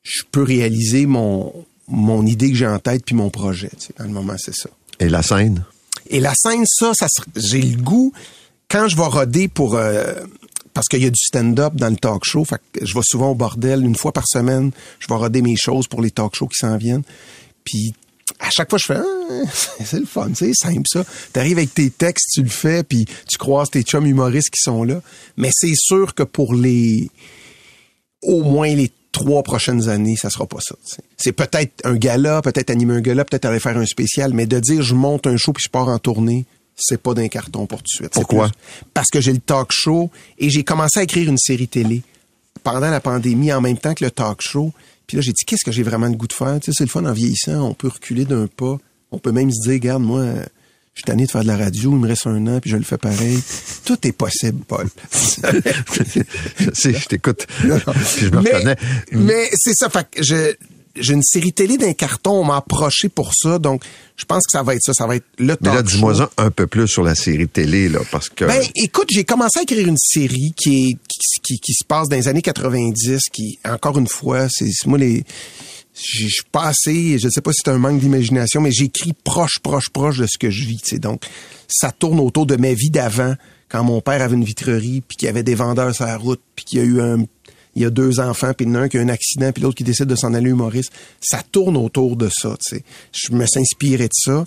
je peux réaliser mon, mon idée que j'ai en tête puis mon projet. tu sais. Dans le moment, c'est ça. Et la scène? Et la scène, ça, ça j'ai le goût quand je vais roder pour euh, parce qu'il y a du stand-up dans le talk show. Fait que je vais souvent au bordel une fois par semaine. Je vais roder mes choses pour les talk shows qui s'en viennent. Puis à chaque fois, je fais ah, c'est le fun, c'est simple ça. T'arrives avec tes textes, tu le fais, puis tu croises tes chums humoristes qui sont là. Mais c'est sûr que pour les au moins les trois prochaines années, ça sera pas ça. C'est peut-être un gala, peut-être animer un gala, peut-être aller faire un spécial, mais de dire je monte un show puis je pars en tournée, c'est pas d'un carton pour tout de suite. C'est Pourquoi? plus- Parce que j'ai le talk show et j'ai commencé à écrire une série télé pendant la pandémie en même temps que le talk show. Puis là, j'ai dit qu'est-ce que j'ai vraiment le goût de faire? Tu sais, c'est le fun en vieillissant, on peut reculer d'un pas. On peut même se dire, regarde, moi, je suis tanné de faire de la radio, il me reste un an, puis je le fais pareil. Tout est possible, Paul. je sais, je t'écoute. Je me mais, reconnais. mais c'est ça. Fait que je- j'ai une série télé d'un carton, on m'a approché pour ça, donc je pense que ça va être ça. Ça va être le Mais là, dis-moi un peu plus sur la série télé, là, parce que... Ben, écoute, j'ai commencé à écrire une série qui est qui, qui, qui se passe dans les années 90, qui, encore une fois, c'est moi les. Je je suis pas assez, je sais pas si c'est un manque d'imagination, mais j'écris proche, proche, proche de ce que je vis. tu sais. Donc, ça tourne autour de ma vie d'avant, quand mon père avait une vitrerie, puis qu'il y avait des vendeurs sur la route, puis qu'il y a eu un, il y a deux enfants, puis il un qui a un accident, puis l'autre qui décide de s'en aller humoriste. Ça tourne autour de ça. tu. Je me suis inspiré de ça.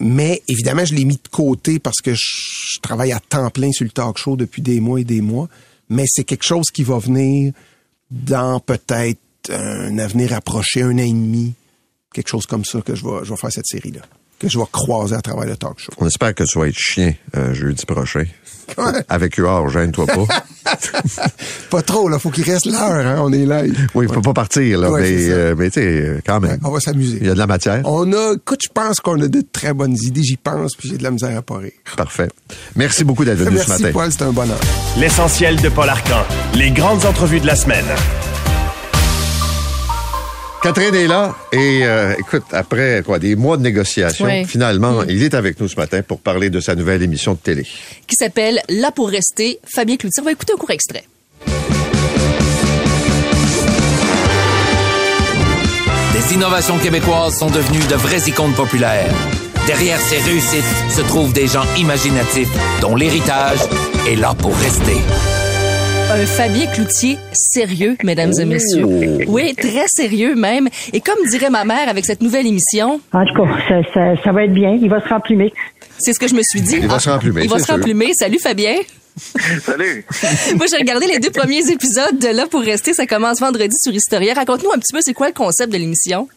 Mais évidemment, je l'ai mis de côté parce que je, je travaille à temps plein sur le talk show depuis des mois et des mois. Mais c'est quelque chose qui va venir dans peut-être un avenir approché, un an et demi, quelque chose comme ça que je vais, je vais faire cette série-là, que je vais croiser à travers le talk show. On espère que tu vas être chien euh, jeudi prochain. Ouais. Avec Huard, gêne-toi pas. Pas trop, là, faut qu'il reste l'heure, hein, on est là. oui, il faut pas partir, là, Ouais, mais, euh, mais tu sais, quand même. On va s'amuser. Il y a de la matière. On a, écoute, je pense qu'on a de très bonnes idées, j'y pense, puis j'ai de la misère à pas rire. Parfait. Merci beaucoup d'être venu ce Merci, matin. Paul, c'est un bonheur. L'essentiel de Paul Arcan. Les grandes entrevues de la semaine. Catherine est là et euh, écoute, après quoi, des mois de négociations, Oui. finalement, il est avec nous ce matin pour parler de sa nouvelle émission de télé. qui s'appelle Là pour rester, Fabien Cloutier. On va écouter un court extrait. Des innovations québécoises sont devenues de vraies icônes populaires. Derrière ces réussites se trouvent des gens imaginatifs dont l'héritage est là pour rester. Un Fabien Cloutier sérieux, mesdames et messieurs. Oui, très sérieux même. Et comme dirait ma mère avec cette nouvelle émission, En tout cas, ça, ça, ça va être bien. Il va se remplumer. c'est ce que je me suis dit. Il va se remplumer, Il va se remplumer. Salut Fabien. Salut. Moi, j'ai regardé les deux premiers épisodes de Là pour rester. Ça commence vendredi sur Historia. Raconte-nous un petit peu, c'est quoi le concept de l'émission?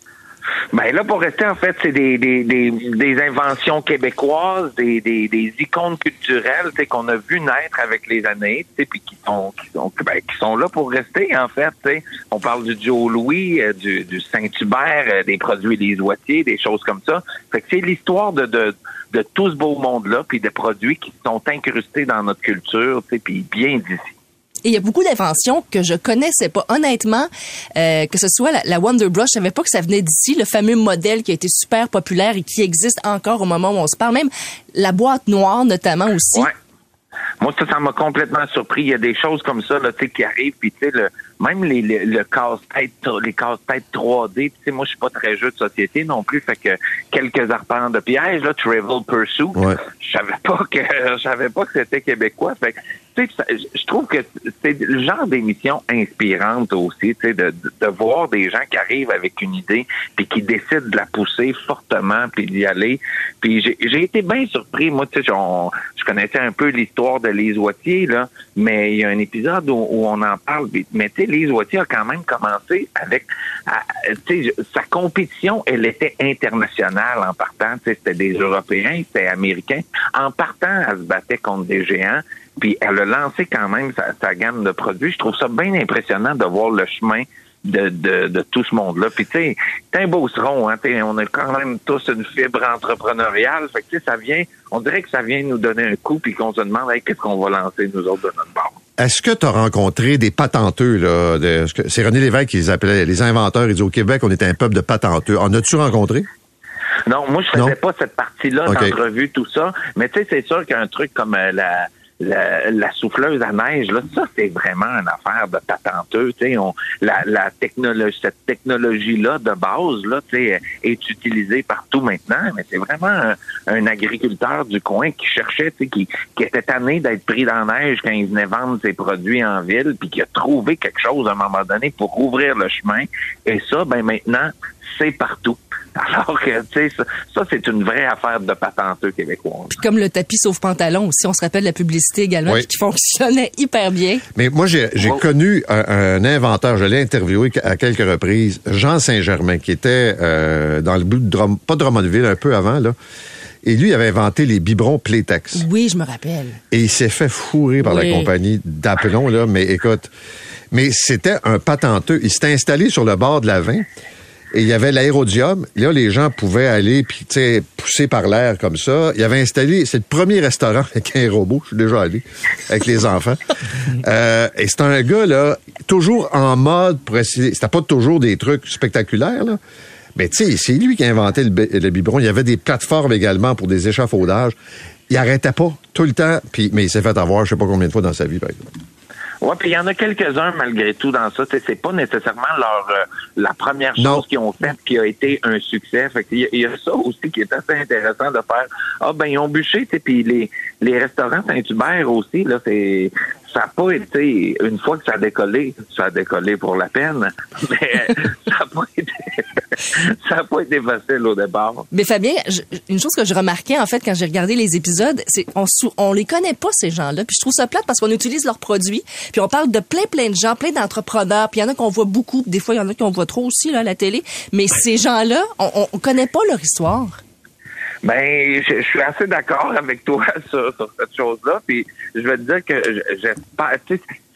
Ben là, pour rester, en fait, c'est des, des, des, des inventions québécoises, des, des, des icônes culturelles, qu'on a vu naître avec les années, puis qui sont, qui sont, ben, qui sont là pour rester, en fait, tu sais. On parle du Joe Louis, euh, du, du Saint-Hubert, euh, des produits les Oitiers, des choses comme ça. Fait que c'est l'histoire de, de, de tout ce beau monde-là, puis des produits qui sont incrustés dans notre culture, puis bien d'ici. Et il y a beaucoup d'inventions que je connaissais pas. Honnêtement, euh, que ce soit la, la Wonder Brush, je savais pas que ça venait d'ici, le fameux modèle qui a été super populaire et qui existe encore au moment où on se parle. Même la boîte noire, notamment aussi. Ouais. Moi, ça, ça m'a complètement surpris. Il y a des choses comme ça, là, tu sais, qui arrivent, puis tu sais, le, même les, les- le casse-tête, les casse-têtes 3D, puis tu sais, moi, je suis pas très jeu de société non plus, fait que quelques arpents de piège, là, Travel Pursuit, Ouais. je savais pas que, je savais pas que c'était québécois, fait que, je trouve que c'est le genre d'émission inspirante aussi, de, de, de voir des gens qui arrivent avec une idée, puis qui décident de la pousser fortement, puis d'y aller. Puis j'ai été bien surpris, moi, tu sais, je connaissais un peu l'histoire de Lise Wattier, là, mais il y a un épisode où, où on en parle. Mais tu sais, Lise Wattier a quand même commencé avec, tu sais, sa compétition, elle était internationale en partant. Tu sais, c'était des Européens, c'était Américains. En partant, elle se battait contre des géants. Puis elle a lancé quand même sa, sa gamme de produits. Je trouve ça bien impressionnant de voir le chemin de, de, de tout ce monde-là. Puis tu sais, c'est un beau seron, hein. On a quand même tous une fibre entrepreneuriale. Fait que tu sais, ça vient, on dirait que ça vient nous donner un coup puis qu'on se demande hey, qu'est-ce qu'on va lancer nous autres de notre part. Est-ce que tu as rencontré des patenteux, là? de- c'est René Lévesque qui les appelait les inventeurs. Il dit au Québec, on est un peuple de patenteux. En as-tu rencontré? Non, moi, je faisais Non? pas cette partie-là OK. d'entrevue, tout ça. Mais tu sais, c'est sûr qu'un truc comme euh, la, la, la souffleuse à neige, là, ça, c'est vraiment une affaire de patenteux. On, la, la technologie, cette technologie-là de base, là, est utilisée partout maintenant. Mais c'est vraiment un, agriculteur du coin qui cherchait, qui, qui était tanné d'être pris dans la neige quand il venait vendre ses produits en ville, puis qui a trouvé quelque chose à un moment donné pour ouvrir le chemin. Et ça, ben maintenant, c'est partout. Alors que, tu sais, ça, ça, c'est une vraie affaire de patenteux québécois. Puis comme le tapis sauf pantalon aussi, on se rappelle la publicité également, Oui. qui fonctionnait hyper bien. Mais moi, j'ai Wow. connu un, un inventeur, je l'ai interviewé à quelques reprises, Jean Saint-Germain, qui était euh, dans le bout de Drum, pas de Drummondville, un peu avant, là. Et lui, il avait inventé les biberons Playtex. Oui, je me rappelle. Et il s'est fait fourrer par Oui. la compagnie d'appelons, là. Mais écoute, mais c'était un patenteux. Il s'était installé sur le bord de la vin. Et il y avait l'aérodium. Là, les gens pouvaient aller puis tu sais pousser par l'air comme ça. Il avait installé, c'est le premier restaurant avec un robot. Je suis déjà allé avec les enfants. Euh, et c'est un gars là, toujours en mode pour essayer. C'était pas toujours des trucs spectaculaires là. Mais tu sais, c'est lui qui a inventé le, le biberon. Il y avait des plateformes également pour des échafaudages. Il arrêtait pas tout le temps. Puis, mais il s'est fait avoir, je sais pas combien de fois dans sa vie, par exemple. Ouais, puis il y en a quelques-uns malgré tout dans ça. C'est pas nécessairement leur euh, la première chose qu'ils ont faite qui a été un succès. Fait qu'il y a- il y, a ça aussi qui est assez intéressant de faire. Ah ben ils ont bûché, puis les les restaurants Saint-Hubert aussi là, c'est ça n'a pas été une fois que ça a décollé, ça a décollé pour la peine, mais ça n'a pas été ça a pas été facile au départ. Mais Fabien, je- une chose que je remarquais en fait quand j'ai regardé les épisodes, c'est on on les connaît pas ces gens-là. Puis je trouve ça plate parce qu'on utilise leurs produits, puis on parle de plein plein de gens, plein d'entrepreneurs, puis il y en a qu'on voit beaucoup, des fois il y en a qu'on voit trop aussi là à la télé, mais ces gens-là, on, on, on connaît pas leur histoire. Ben, je, je suis assez d'accord avec toi sur, sur cette chose-là. Puis je vais te dire que je- j'espère.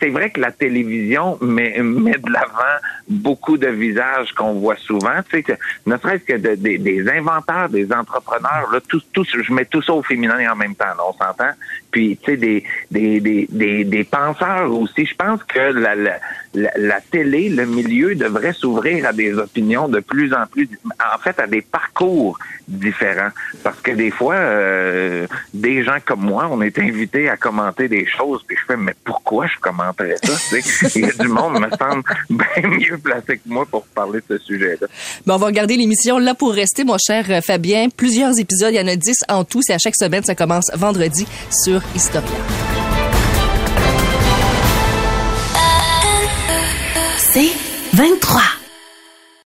C'est vrai que la télévision met, de l'avant beaucoup de visages qu'on voit souvent. Tu sais, que, ne serait-ce que de- des- inventeurs, des entrepreneurs, là, tous, tous, je mets tout ça au féminin en même temps, là, on s'entend? Puis, tu sais, des, des, des, des, des penseurs aussi. Je pense que la, la, la, télé, le milieu devrait s'ouvrir à des opinions de plus en plus, en fait, à des parcours différents. Parce que des fois, euh, des gens comme moi, on est invités à commenter des choses, puis je fais, mais pourquoi je commenterais ça? Il y a du monde, me semble, bien mieux placé que moi pour parler de ce sujet-là. Ben, on va regarder l'émission là pour rester, mon cher Fabien. Plusieurs épisodes, il y en a 10 en tout. C'est à chaque semaine, ça commence vendredi sur historien. C'est 23.